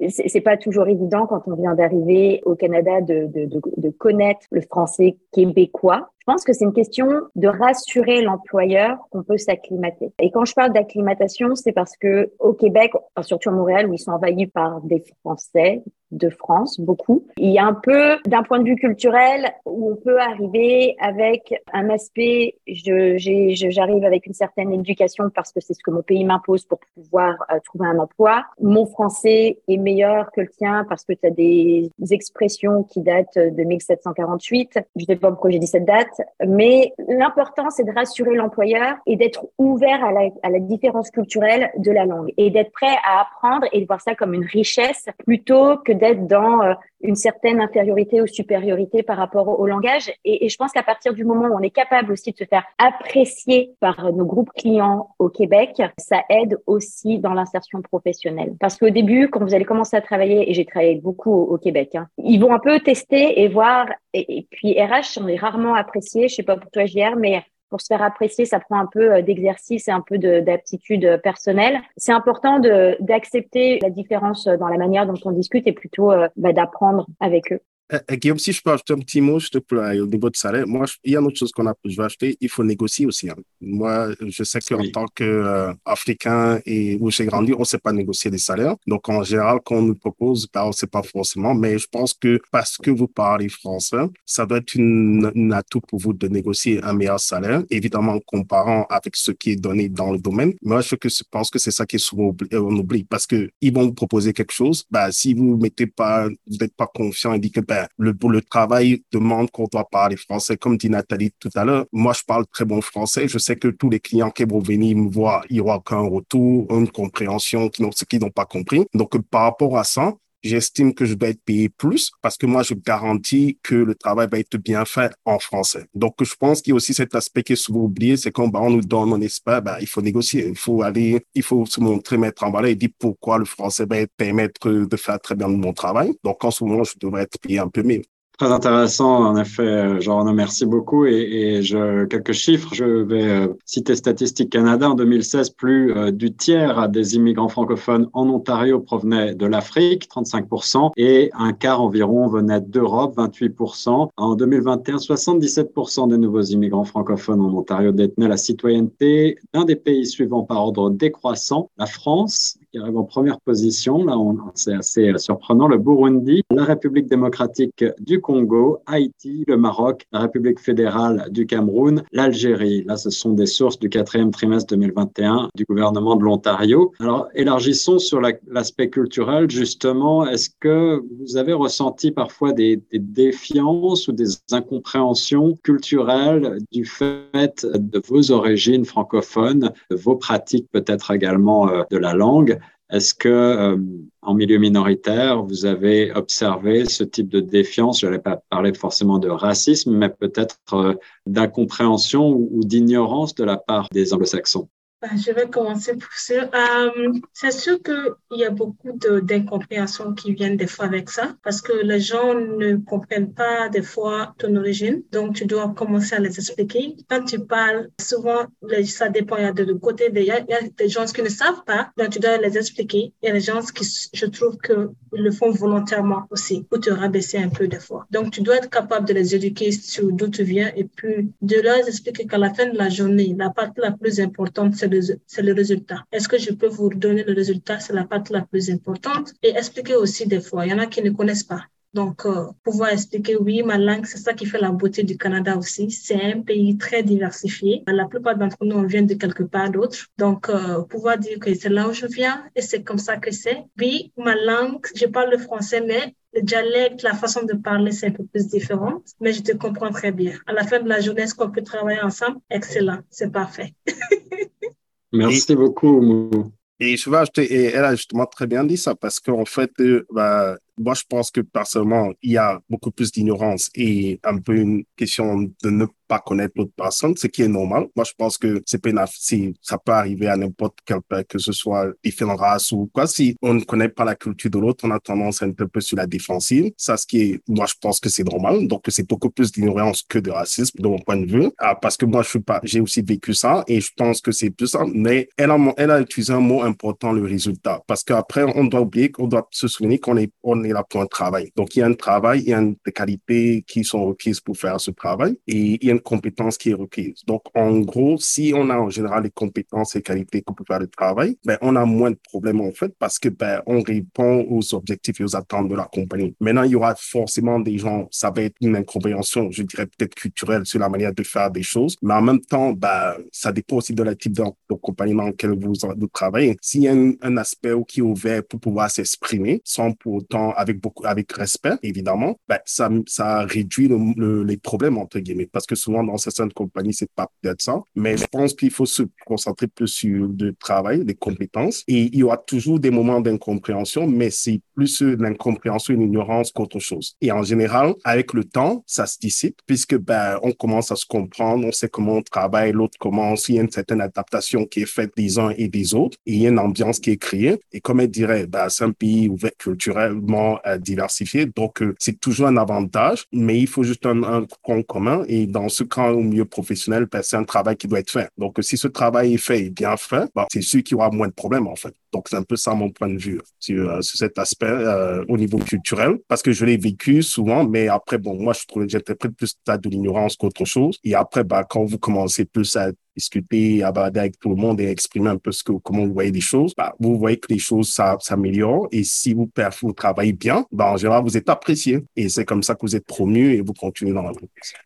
c'est pas toujours évident quand on vient d'arriver au Canada de, de, connaître le français québécois. Je pense que c'est une question de rassurer l'employeur qu'on peut s'acclimater. Et quand je parle d'acclimatation, c'est parce que au Québec, surtout à Montréal, où ils sont envahis par des Français, de France, beaucoup. Il y a un peu, d'un point de vue culturel, où on peut arriver avec un aspect, j'arrive avec une certaine éducation parce que c'est ce que mon pays m'impose pour pouvoir euh, trouver un emploi. Mon français est meilleur que le tien parce que tu as des expressions qui datent de 1748. Je sais pas pourquoi j'ai dit cette date, mais l'important, c'est de rassurer l'employeur et d'être ouvert à la, différence culturelle de la langue et d'être prêt à apprendre et de voir ça comme une richesse plutôt que d'être dans euh, une certaine infériorité ou supériorité par rapport au, langage. Et, je pense qu'à partir du moment où on est capable aussi de se faire apprécier par nos groupes clients au Québec, ça aide aussi dans l'insertion professionnelle. Parce qu'au début, quand vous allez commencer à travailler, et j'ai travaillé beaucoup au, Québec, hein, ils vont un peu tester et voir. Et, et puis RH, on est rarement apprécié. Je sais pas pour toi, JR, mais pour se faire apprécier, ça prend un peu euh, d'exercice et un peu d'aptitude euh, personnelle. C'est important d'accepter la différence dans la manière dont on discute et plutôt euh, bah, d'apprendre avec eux. Euh, euh, Guillaume, si je peux ajouter un petit mot, je te plaît, au niveau de salaire. Moi, il y a une autre chose qu'on a, je vais acheter, il faut négocier aussi. Hein. Moi, je sais qu'en tant qu'Africain euh, et où j'ai grandi, on ne sait pas négocier des salaires. Donc, en général, quand on nous propose, bah, on ne sait pas forcément. Mais je pense que parce que vous parlez français, ça doit être une, une atout pour vous de négocier un meilleur salaire, évidemment en comparant avec ce qui est donné dans le domaine. Moi, je pense que c'est ça qui est souvent oublié, on oublie parce que ils vont vous proposer quelque chose. Bah, si vous mettez pas, vous n'êtes pas confiant et dites que, bah, le, travail demande qu'on doit parler français. Comme dit Nathalie tout à l'heure, moi, je parle très bon français. Je sais que tous les clients qui vont venir me voir, il y aura qu'un retour, une compréhension, qui ce qu'ils n'ont pas compris. Donc, par rapport à ça, j'estime que je dois être payé plus parce que moi, je garantis que le travail va être bien fait en français. Donc, je pense qu'il y a aussi cet aspect qui est souvent oublié, c'est qu'on bah, on nous donne un espace, bah, il faut négocier, il faut aller, il faut se montrer, mettre en valeur et dire pourquoi le français va permettre de faire très bien mon travail. Donc, en ce moment, je devrais être payé un peu mieux. Très intéressant, en effet, Jean-Renaud, merci beaucoup. Et, je, quelques chiffres, je vais euh, citer Statistique Canada. En 2016, plus euh, du tiers des immigrants francophones en Ontario provenaient de l'Afrique, 35%, et un quart environ venait d'Europe, 28%. En 2021, 77% des nouveaux immigrants francophones en Ontario détenaient la citoyenneté d'un des pays suivants par ordre décroissant, la France, qui arrive en première position. Là, c'est assez surprenant. Le Burundi, la République démocratique du Congo, Haïti, le Maroc, la République fédérale du Cameroun, l'Algérie. Là, ce sont des sources du quatrième trimestre 2021 du gouvernement de l'Ontario. Alors, élargissons sur l'aspect culturel, justement. Est-ce que vous avez ressenti parfois des, des défiances ou des incompréhensions culturelles du fait de vos origines francophones, de vos pratiques peut-être également euh, de la langue? Est-ce que euh, en milieu minoritaire, vous avez observé ce type de défiance Je n'allais pas parler forcément de racisme, mais peut-être euh, d'incompréhension ou d'ignorance de la part des anglo-saxons? Ben, je vais commencer pour ça. Euh, c'est sûr qu'il y a beaucoup d'incompréhension qui viennent des fois avec ça, parce que les gens ne comprennent pas des fois ton origine, donc tu dois commencer à les expliquer. Quand tu parles, souvent, ça dépend, il y a de côté, il y a, des gens qui ne savent pas, donc tu dois les expliquer. Il y a des gens qui, je trouve que le font volontairement aussi, pour te rabaisser un peu des fois. Donc tu dois être capable de les éduquer sur d'où tu viens et puis de leur expliquer qu'à la fin de la journée, la partie la plus importante, c'est c'est le résultat. Est-ce que je peux vous donner le résultat? C'est la partie la plus importante. Et expliquer aussi des fois. Il y en a qui ne connaissent pas. Donc, euh, pouvoir expliquer, oui, ma langue, c'est ça qui fait la beauté du Canada aussi. C'est un pays très diversifié. La plupart d'entre nous, on vient de quelque part d'autre. Donc, euh, pouvoir dire que c'est là où je viens et c'est comme ça que c'est. Oui, ma langue, je parle le français, mais le dialecte, la façon de parler, c'est un peu plus différent, mais je te comprends très bien. À la fin de la journée, est-ce qu'on peut travailler ensemble? Excellent, c'est parfait. Merci beaucoup. Et je vais ajouter, et elle a justement très bien dit ça, parce qu'en fait, euh, bah, moi, je pense que personnellement, il y a beaucoup plus d'ignorance et un peu une question de ne pas connaître l'autre personne, ce qui est normal. Moi, je pense que c'est si ça peut arriver à n'importe quel que ce soit différentes races ou quoi. Si on ne connaît pas la culture de l'autre, on a tendance à être un peu sur la défensive. Ça, ce qui est, moi, je pense que c'est normal. Donc, c'est beaucoup plus d'ignorance que de racisme, de mon point de vue. Ah, parce que moi, je suis pas, j'ai aussi vécu ça et je pense que c'est plus ça. Mais elle a, elle a utilisé un mot important, le résultat. Parce qu'après, on doit oublier qu'on doit se souvenir qu'on est, on est là pour un travail. Donc, il y a un travail, il y a des qualités qui sont requises pour faire ce travail et il y a certaines compétences qui est requise. Donc, en gros, si on a en général les compétences et qualités pour faire le travail, ben, on a moins de problèmes en fait parce que ben, on répond aux objectifs et aux attentes de la compagnie. Maintenant, il y aura forcément des gens, ça va être une incompréhension, je dirais peut-être culturelle sur la manière de faire des choses, mais en même temps, ben, ça dépend aussi de la type de, compagnie dans laquelle vous, travaillez. S'il y a un, aspect qui est ouvert pour pouvoir s'exprimer, sans pour autant avec beaucoup, avec respect, évidemment, ben, ça, ça réduit les problèmes entre guillemets, parce que souvent dans certaines compagnies, c'est pas peut-être ça, mais je pense qu'il faut se concentrer plus sur le travail, les compétences, et il y aura toujours des moments d'incompréhension, mais c'est plus l'incompréhension et l'ignorance qu'autre chose. Et en général, avec le temps, ça se dissipe puisque ben, on commence à se comprendre, on sait comment on travaille, l'autre commence, il y a une certaine adaptation qui est faite des uns et des autres, et il y a une ambiance qui est créée. Et comme elle dirait, ben, c'est un pays ouvert culturellement euh, diversifié, donc euh, c'est toujours un avantage, mais il faut juste un, un commun. Et dans ce cas, au milieu professionnel, ben, c'est un travail qui doit être fait. Donc si ce travail est fait et bien fait, ben, c'est sûr qu'il y aura moins de problèmes en fait. Donc, c'est un peu ça mon point de vue sur, euh, cet aspect euh, au niveau culturel, parce que je l'ai vécu souvent, mais après, bon, moi, je trouve j'interprète plus ça de l'ignorance qu'autre chose. Et après, bah, quand vous commencez plus à discuter, à bader avec tout le monde et exprimer un peu ce que, comment vous voyez les choses, vous voyez que les choses s'améliorent. Et si vous, travaillez bien, en général, vous êtes apprécié. Et c'est comme ça que vous êtes promu et vous continuez dans la profession.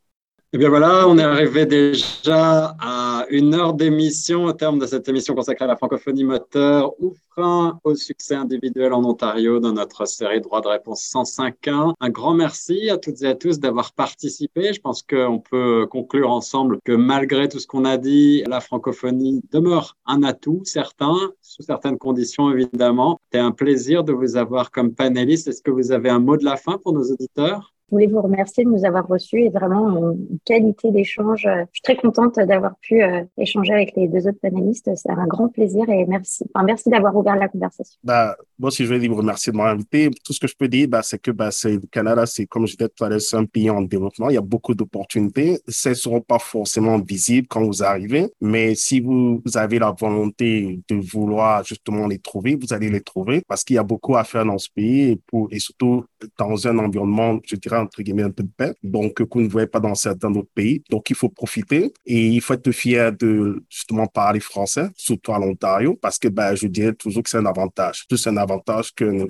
Eh bien voilà, on est arrivé déjà à une heure d'émission au terme de cette émission consacrée à la francophonie moteur ou frein au succès individuel en Ontario dans notre série Droit de réponse 105.1. Un grand merci à toutes et à tous d'avoir participé. Je pense qu'on peut conclure ensemble que malgré tout ce qu'on a dit, la francophonie demeure un atout certain, sous certaines conditions évidemment. C'est un plaisir de vous avoir comme panéliste. Est-ce que vous avez un mot de la fin pour nos auditeurs? Voulais vous remercier de nous avoir reçus et vraiment une qualité d'échange. Je suis très contente d'avoir pu euh, échanger avec les deux autres panélistes. C'est un grand plaisir et merci. Enfin, merci d'avoir ouvert la conversation. Bah, moi aussi, je vais vous remercier de m'avoir invité. Tout ce que je peux dire, bah, c'est que bah, le Canada, c'est comme je disais tout à l'heure, c'est un pays en développement. Il y a beaucoup d'opportunités. Ces ne seront pas forcément visibles quand vous arrivez, mais si vous, avez la volonté de vouloir justement les trouver, vous allez les trouver parce qu'il y a beaucoup à faire dans ce pays et, et surtout dans un environnement, je dirais, entre guillemets, un peu de paix, donc que vous ne voyez pas dans certains autres pays. Donc, il faut profiter et il faut être fier de justement parler français, surtout à l'Ontario, parce que ben, je dirais toujours que c'est un avantage. Plus un avantage que nous.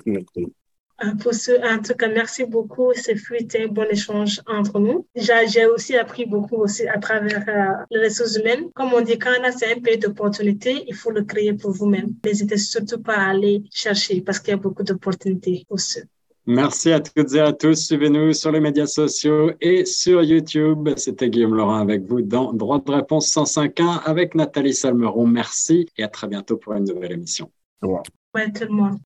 Euh, pour ce, en tout cas, merci beaucoup. C'est fluide un bon échange entre nous. J'ai aussi appris beaucoup aussi à travers euh, les ressources humaines. Comme on dit, Canada, c'est un pays d'opportunités. Il faut le créer pour vous-même. N'hésitez surtout pas à aller chercher parce qu'il y a beaucoup d'opportunités pour ceux. Merci à toutes et à tous. Suivez-nous sur les médias sociaux et sur YouTube. C'était Guillaume Laurent avec vous dans Droit de réponse 105.1 avec Nathalie Salmeron. Merci et à très bientôt pour une nouvelle émission. Au revoir. Ouais, tout le monde.